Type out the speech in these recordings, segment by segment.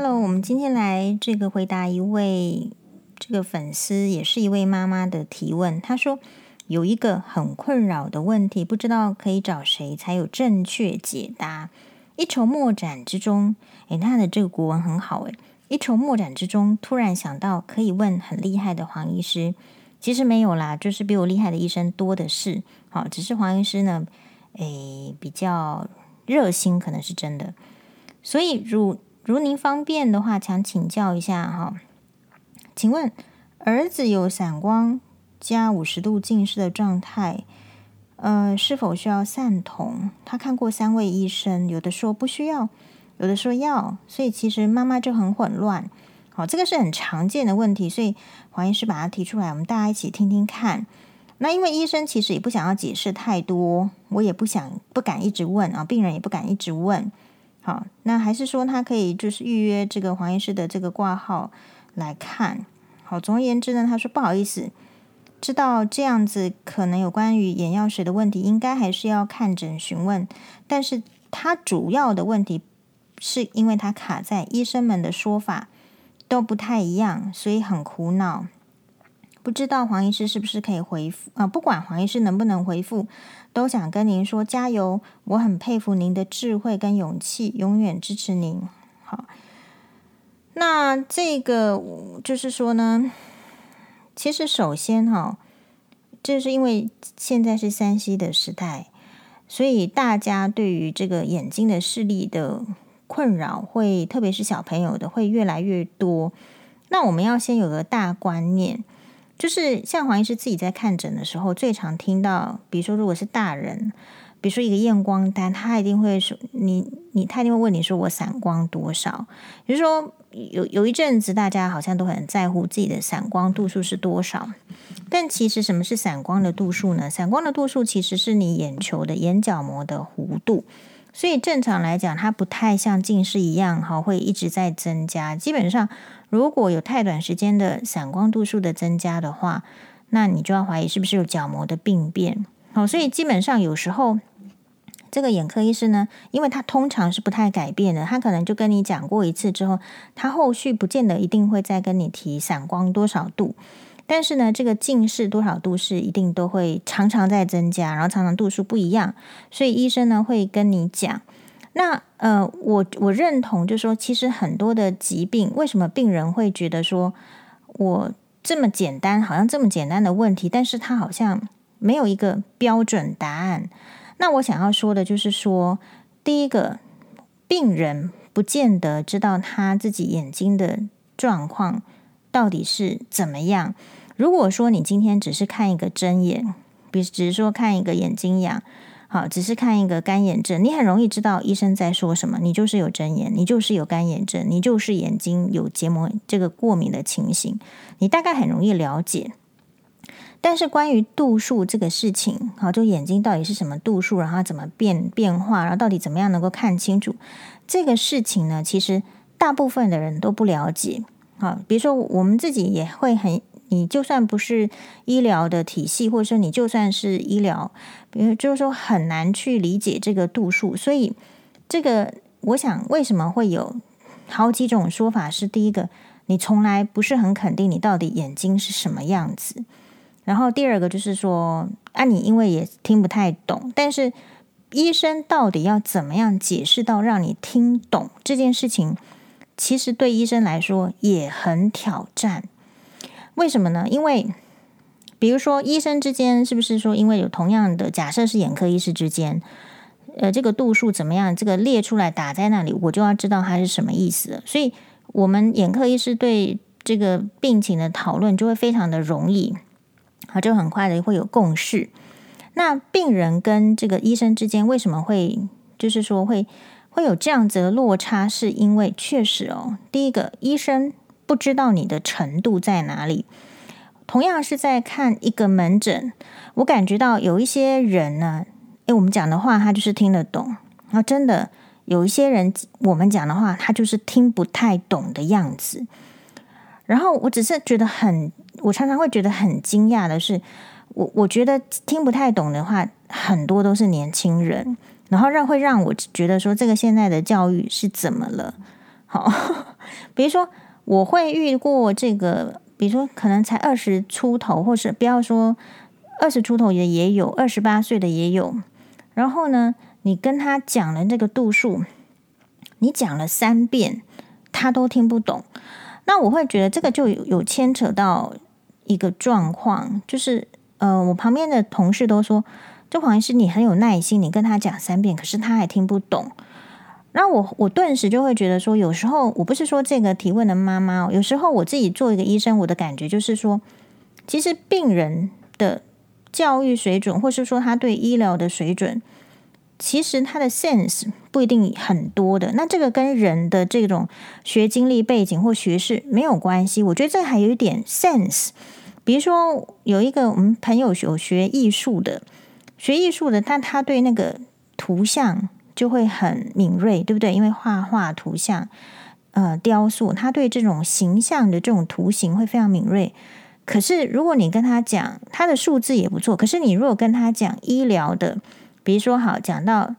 Hello，我们今天来这个回答一位这个粉丝，也是一位妈妈的提问。她说有一个很困扰的问题，不知道可以找谁才有正确解答。一筹莫展之中，诶，他的这个国文很好诶。一筹莫展之中，突然想到可以问很厉害的黄医师。其实没有啦，就是比我厉害的医生多的是。好，只是黄医师呢，诶，比较热心，可能是真的。所以，如如您方便的话，想请教一下哈，请问儿子有散光加五十度近视的状态，呃，是否需要散瞳？他看过三位医生，有的说不需要，有的说要，所以其实妈妈就很混乱。好，这个是很常见的问题，所以黄医师把它提出来，我们大家一起听听看。那因为医生其实也不想要解释太多，我也不想不敢一直问啊，病人也不敢一直问。好，那还是说他可以就是预约这个黄医师的这个挂号来看。好，总而言之呢，他说不好意思，知道这样子可能有关于眼药水的问题，应该还是要看诊询问，但是他主要的问题是因为他卡在医生们的说法。都不太一样，所以很苦恼。不知道黄医师是不是可以回复啊？不管黄医师能不能回复，都想跟您说加油。我很佩服您的智慧跟勇气，永远支持您。好，那这个就是说呢，其实首先哈，这是因为现在是 3C 的时代，所以大家对于这个眼睛的视力的。困扰会，特别是小朋友的会越来越多。那我们要先有个大观念，就是像黄医师自己在看诊的时候，最常听到，比如说如果是大人，比如说一个验光单，他一定会说你你，他一定会问你说我散光多少？比如说有有一阵子大家好像都很在乎自己的散光度数是多少，但其实什么是散光的度数呢？散光的度数其实是你眼球的眼角膜的弧度。所以正常来讲，它不太像近视一样哈，会一直在增加。基本上，如果有太短时间的散光度数的增加的话，那你就要怀疑是不是有角膜的病变。好，所以基本上有时候这个眼科医师呢，因为他通常是不太改变的，他可能就跟你讲过一次之后，他后续不见得一定会再跟你提散光多少度。但是呢，这个近视多少度是一定都会常常在增加，然后常常度数不一样，所以医生呢会跟你讲。那呃，我我认同，就是说，其实很多的疾病，为什么病人会觉得说我这么简单，好像这么简单的问题，但是他好像没有一个标准答案。那我想要说的就是说，第一个，病人不见得知道他自己眼睛的状况到底是怎么样。如果说你今天只是看一个针眼，比只是说看一个眼睛痒，好，只是看一个干眼症，你很容易知道医生在说什么。你就是有针眼，你就是有干眼症，你就是眼睛有结膜这个过敏的情形，你大概很容易了解。但是关于度数这个事情，好，就眼睛到底是什么度数，然后怎么变变化，然后到底怎么样能够看清楚这个事情呢？其实大部分的人都不了解。好，比如说我们自己也会很。你就算不是医疗的体系，或者说你就算是医疗，比如就是说很难去理解这个度数，所以这个我想为什么会有好几种说法？是第一个，你从来不是很肯定你到底眼睛是什么样子，然后第二个就是说，啊，你因为也听不太懂，但是医生到底要怎么样解释到让你听懂这件事情，其实对医生来说也很挑战。为什么呢？因为，比如说，医生之间是不是说，因为有同样的假设是眼科医师之间，呃，这个度数怎么样？这个列出来打在那里，我就要知道它是什么意思。所以，我们眼科医师对这个病情的讨论就会非常的容易，好，就很快的会有共识。那病人跟这个医生之间为什么会就是说会会有这样子的落差？是因为确实哦，第一个医生。不知道你的程度在哪里。同样是在看一个门诊，我感觉到有一些人呢，诶，我们讲的话他就是听得懂，然后真的有一些人，我们讲的话他就是听不太懂的样子。然后我只是觉得很，我常常会觉得很惊讶的是，我我觉得听不太懂的话，很多都是年轻人，然后让会让我觉得说，这个现在的教育是怎么了？好。比如说，我会遇过这个，比如说可能才二十出头，或是不要说二十出头的也有，二十八岁的也有。然后呢，你跟他讲了这个度数，你讲了三遍，他都听不懂。那我会觉得这个就有有牵扯到一个状况，就是呃，我旁边的同事都说，这黄医师你很有耐心，你跟他讲三遍，可是他还听不懂。那我我顿时就会觉得说，有时候我不是说这个提问的妈妈，有时候我自己做一个医生，我的感觉就是说，其实病人的教育水准，或是说他对医疗的水准，其实他的 sense 不一定很多的。那这个跟人的这种学经历背景或学识没有关系。我觉得这还有一点 sense。比如说有一个我们朋友有学艺术的，学艺术的，但他对那个图像。就会很敏锐，对不对？因为画画、图像、呃，雕塑，他对这种形象的这种图形会非常敏锐。可是，如果你跟他讲，他的数字也不错。可是，你如果跟他讲医疗的，比如说，好，讲到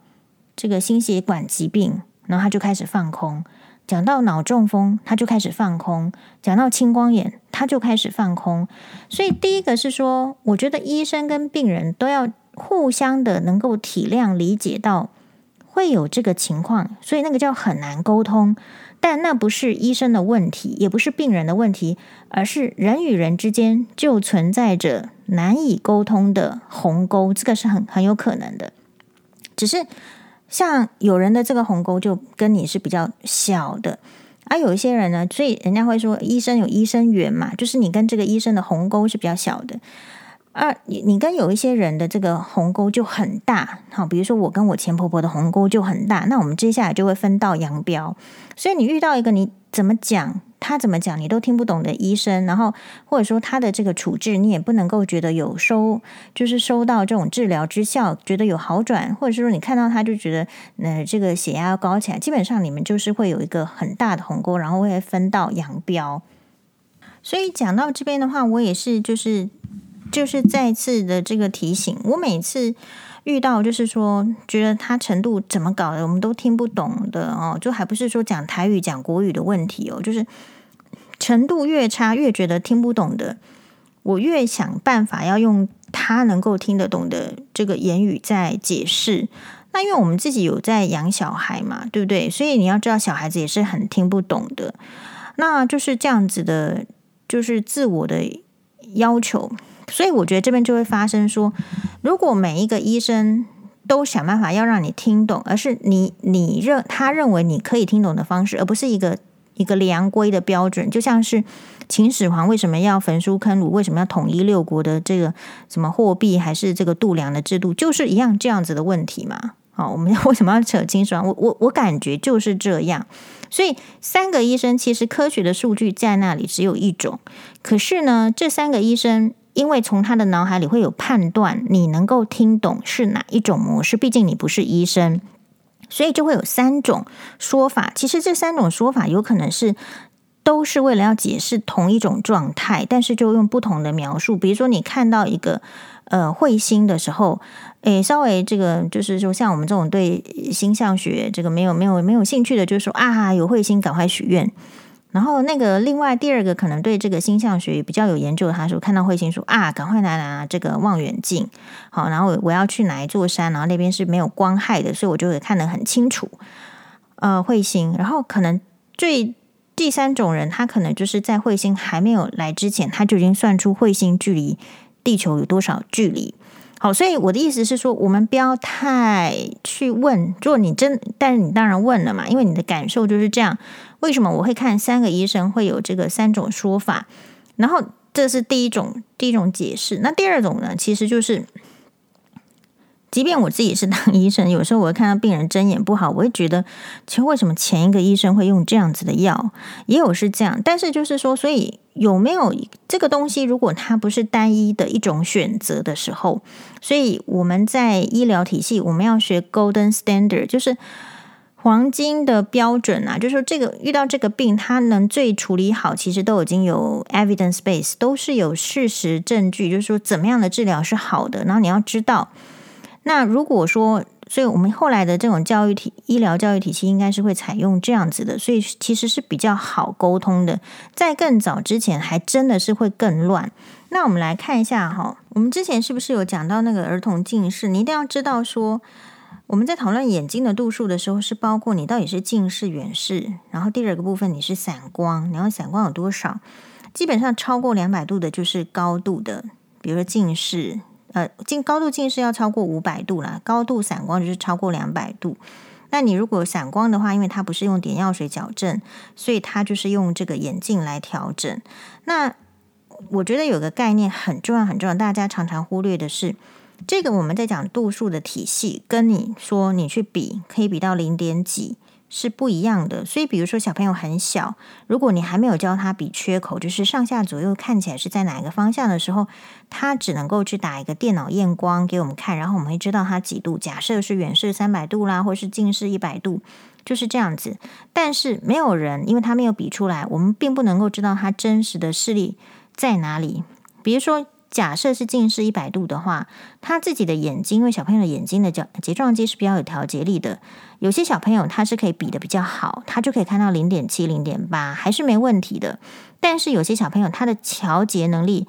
这个心血管疾病，然后他就开始放空；讲到脑中风，他就开始放空；讲到青光眼，他就开始放空。所以，第一个是说，我觉得医生跟病人都要互相的能够体谅、理解到。会有这个情况，所以那个叫很难沟通。但那不是医生的问题，也不是病人的问题，而是人与人之间就存在着难以沟通的鸿沟，这个是很很有可能的。只是像有人的这个鸿沟就跟你是比较小的，而有一些人呢，所以人家会说医生有医生缘嘛，就是你跟这个医生的鸿沟是比较小的。啊，你你跟有一些人的这个鸿沟就很大，好，比如说我跟我前婆婆的鸿沟就很大，那我们接下来就会分道扬镳。所以你遇到一个你怎么讲，他怎么讲你都听不懂的医生，然后或者说他的这个处置你也不能够觉得有收，就是收到这种治疗之效，觉得有好转，或者是说你看到他就觉得，呃，这个血压要高起来，基本上你们就是会有一个很大的鸿沟，然后会分道扬镳。所以讲到这边的话，我也是就是。就是再次的这个提醒，我每次遇到就是说觉得他程度怎么搞的，我们都听不懂的哦，就还不是说讲台语讲国语的问题哦，就是程度越差越觉得听不懂的，我越想办法要用他能够听得懂的这个言语在解释。那因为我们自己有在养小孩嘛，对不对？所以你要知道小孩子也是很听不懂的，那就是这样子的，就是自我的要求。所以我觉得这边就会发生说，如果每一个医生都想办法要让你听懂，而是你你认他认为你可以听懂的方式，而不是一个一个良规的标准，就像是秦始皇为什么要焚书坑儒，为什么要统一六国的这个什么货币，还是这个度量的制度，就是一样这样子的问题嘛。好，我们为什么要扯秦始皇？我我我感觉就是这样。所以三个医生其实科学的数据在那里只有一种，可是呢，这三个医生。因为从他的脑海里会有判断，你能够听懂是哪一种模式，毕竟你不是医生，所以就会有三种说法。其实这三种说法有可能是都是为了要解释同一种状态，但是就用不同的描述。比如说你看到一个呃彗星的时候，诶，稍微这个就是说像我们这种对星象学这个没有没有没有兴趣的，就说啊有彗星赶快许愿。然后那个另外第二个可能对这个星象学比较有研究的，他说看到彗星说啊，赶快拿拿这个望远镜，好，然后我要去哪一座山，然后那边是没有光害的，所以我就会看得很清楚。呃，彗星，然后可能最第三种人，他可能就是在彗星还没有来之前，他就已经算出彗星距离地球有多少距离。好，所以我的意思是说，我们不要太去问。如果你真，但是你当然问了嘛，因为你的感受就是这样。为什么我会看三个医生会有这个三种说法？然后这是第一种，第一种解释。那第二种呢，其实就是。即便我自己是当医生，有时候我会看到病人睁眼不好，我会觉得，其实为什么前一个医生会用这样子的药？也有是这样，但是就是说，所以有没有这个东西？如果它不是单一的一种选择的时候，所以我们在医疗体系，我们要学 Golden Standard，就是黄金的标准啊，就是说这个遇到这个病，它能最处理好，其实都已经有 evidence base，都是有事实证据，就是说怎么样的治疗是好的，然后你要知道。那如果说所以我们后来的这种教育体医疗教育体系应该是会采用这样子的，所以其实是比较好沟通的。在更早之前，还真的是会更乱。那我们来看一下哈，我们之前是不是有讲到那个儿童近视？你一定要知道说，我们在讨论眼睛的度数的时候，是包括你到底是近视、远视，然后第二个部分你是散光，然后散光有多少？基本上超过两百度的就是高度的，比如说近视。呃，近高度近视要超过五百度啦，高度散光就是超过两百度。那你如果散光的话，因为它不是用点药水矫正，所以它就是用这个眼镜来调整。那我觉得有个概念很重要，很重要，大家常常忽略的是，这个我们在讲度数的体系，跟你说你去比，可以比到零点几。是不一样的，所以比如说小朋友很小，如果你还没有教他比缺口，就是上下左右看起来是在哪一个方向的时候，他只能够去打一个电脑验光给我们看，然后我们会知道他几度。假设是远视三百度啦，或是近视一百度，就是这样子。但是没有人，因为他没有比出来，我们并不能够知道他真实的视力在哪里。比如说。假设是近视一百度的话，他自己的眼睛，因为小朋友的眼睛的角睫状肌是比较有调节力的。有些小朋友他是可以比的比较好，他就可以看到零点七、零点八，还是没问题的。但是有些小朋友他的调节能力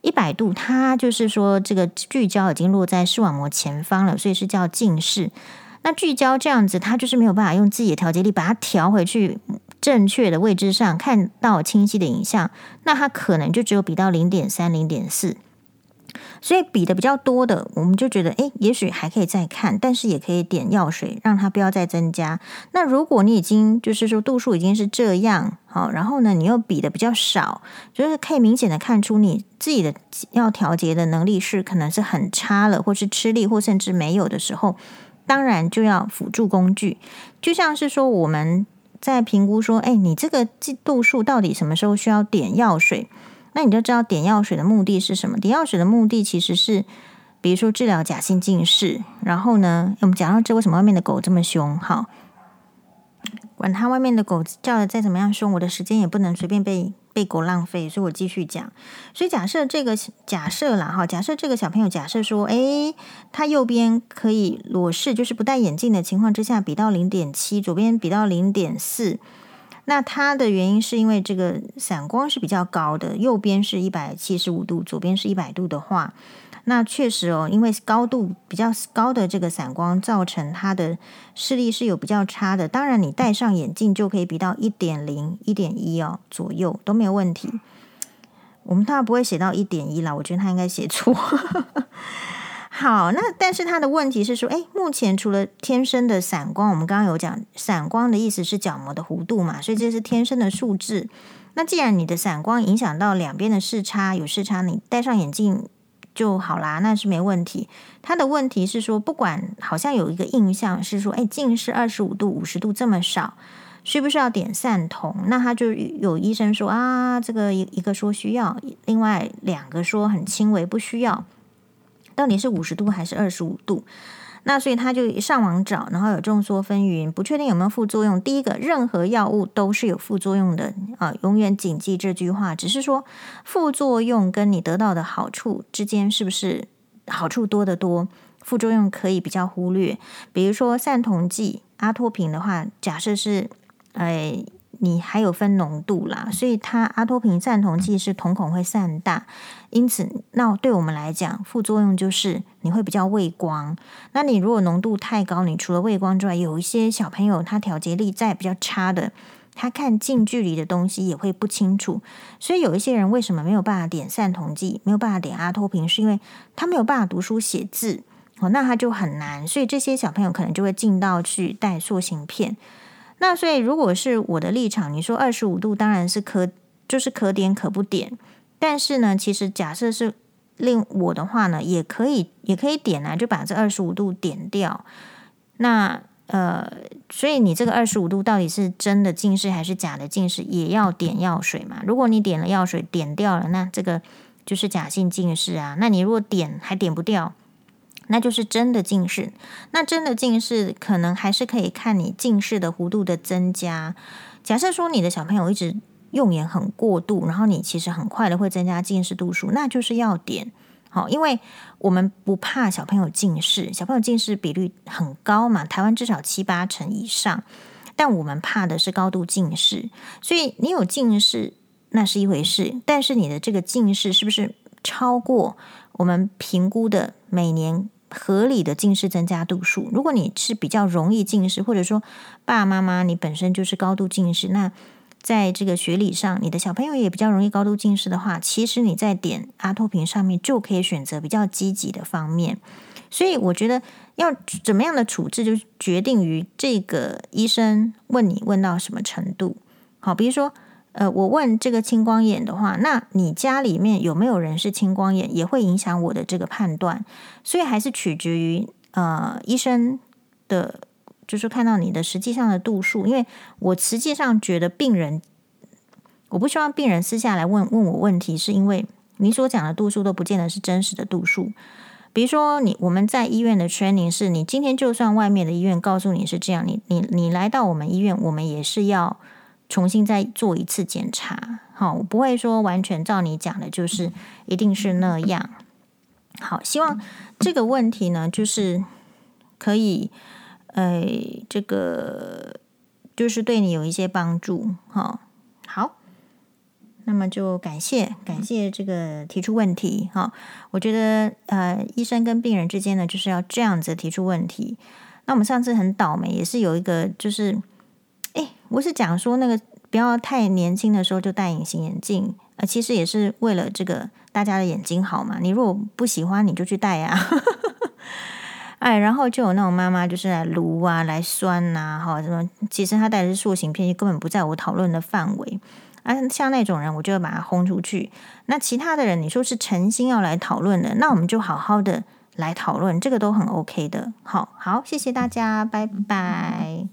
一百度，他就是说这个聚焦已经落在视网膜前方了，所以是叫近视。那聚焦这样子，他就是没有办法用自己的调节力把它调回去。正确的位置上看到清晰的影像，那它可能就只有比到零点三、零点四，所以比的比较多的，我们就觉得，诶，也许还可以再看，但是也可以点药水，让它不要再增加。那如果你已经就是说度数已经是这样，好，然后呢，你又比的比较少，就是可以明显的看出你自己的要调节的能力是可能是很差了，或是吃力，或甚至没有的时候，当然就要辅助工具，就像是说我们。在评估说，哎，你这个度数到底什么时候需要点药水？那你就知道点药水的目的是什么？点药水的目的其实是，比如说治疗假性近视。然后呢，我们讲到这，为什么外面的狗这么凶？好，管它外面的狗叫的再怎么样凶，我的时间也不能随便被。被狗浪费，所以我继续讲。所以假设这个假设啦，哈，假设这个小朋友假设说，诶，他右边可以裸视，就是不戴眼镜的情况之下，比到零点七，左边比到零点四。那他的原因是因为这个散光是比较高的，右边是一百七十五度，左边是一百度的话。那确实哦，因为高度比较高的这个散光，造成他的视力是有比较差的。当然，你戴上眼镜就可以比到一点零、一点一哦左右都没有问题。我们当然不会写到一点一啦，我觉得他应该写错。好，那但是他的问题是说，诶，目前除了天生的散光，我们刚刚有讲，散光的意思是角膜的弧度嘛，所以这是天生的数字。那既然你的散光影响到两边的视差有视差，你戴上眼镜。就好啦，那是没问题。他的问题是说，不管好像有一个印象是说，哎，近视二十五度、五十度这么少，需不需要点散瞳？那他就有医生说啊，这个一一个说需要，另外两个说很轻微不需要。到底是五十度还是二十五度？那所以他就上网找，然后有众说纷纭，不确定有没有副作用。第一个，任何药物都是有副作用的啊，永远谨记这句话。只是说副作用跟你得到的好处之间是不是好处多得多，副作用可以比较忽略。比如说散瞳剂阿托品的话，假设是哎。你还有分浓度啦，所以它阿托品散瞳剂是瞳孔会散大，因此那对我们来讲，副作用就是你会比较畏光。那你如果浓度太高，你除了畏光之外，有一些小朋友他调节力在比较差的，他看近距离的东西也会不清楚。所以有一些人为什么没有办法点散瞳剂，没有办法点阿托品，是因为他没有办法读书写字哦，那他就很难。所以这些小朋友可能就会进到去戴塑形片。那所以，如果是我的立场，你说二十五度当然是可，就是可点可不点。但是呢，其实假设是令我的话呢，也可以也可以点啊，就把这二十五度点掉。那呃，所以你这个二十五度到底是真的近视还是假的近视，也要点药水嘛。如果你点了药水点掉了，那这个就是假性近视啊。那你如果点还点不掉。那就是真的近视，那真的近视可能还是可以看你近视的弧度的增加。假设说你的小朋友一直用眼很过度，然后你其实很快的会增加近视度数，那就是要点好，因为我们不怕小朋友近视，小朋友近视比率很高嘛，台湾至少七八成以上。但我们怕的是高度近视，所以你有近视那是一回事，但是你的这个近视是不是超过我们评估的每年合理的近视增加度数？如果你是比较容易近视，或者说爸爸妈妈你本身就是高度近视，那在这个学理上，你的小朋友也比较容易高度近视的话，其实你在点阿托品上面就可以选择比较积极的方面。所以我觉得要怎么样的处置，就是决定于这个医生问你问到什么程度。好，比如说，呃，我问这个青光眼的话，那你家里面有没有人是青光眼，也会影响我的这个判断。所以还是取决于呃医生的。就是看到你的实际上的度数，因为我实际上觉得病人，我不希望病人私下来问问我问题，是因为你所讲的度数都不见得是真实的度数。比如说你我们在医院的 training 是，你今天就算外面的医院告诉你是这样，你你你来到我们医院，我们也是要重新再做一次检查。好，我不会说完全照你讲的，就是一定是那样。好，希望这个问题呢，就是可以。哎，这个就是对你有一些帮助，哈，好，那么就感谢感谢这个提出问题，哈，我觉得呃，医生跟病人之间呢，就是要这样子提出问题。那我们上次很倒霉，也是有一个，就是，我是讲说那个不要太年轻的时候就戴隐形眼镜，呃，其实也是为了这个大家的眼睛好嘛。你如果不喜欢，你就去戴呀。哎，然后就有那种妈妈，就是来撸啊，来酸呐、啊，哈，什么？其实他戴的是塑形片，就根本不在我讨论的范围。啊，像那种人，我就会把他轰出去。那其他的人，你说是诚心要来讨论的，那我们就好好的来讨论，这个都很 OK 的。好，好，谢谢大家，拜拜。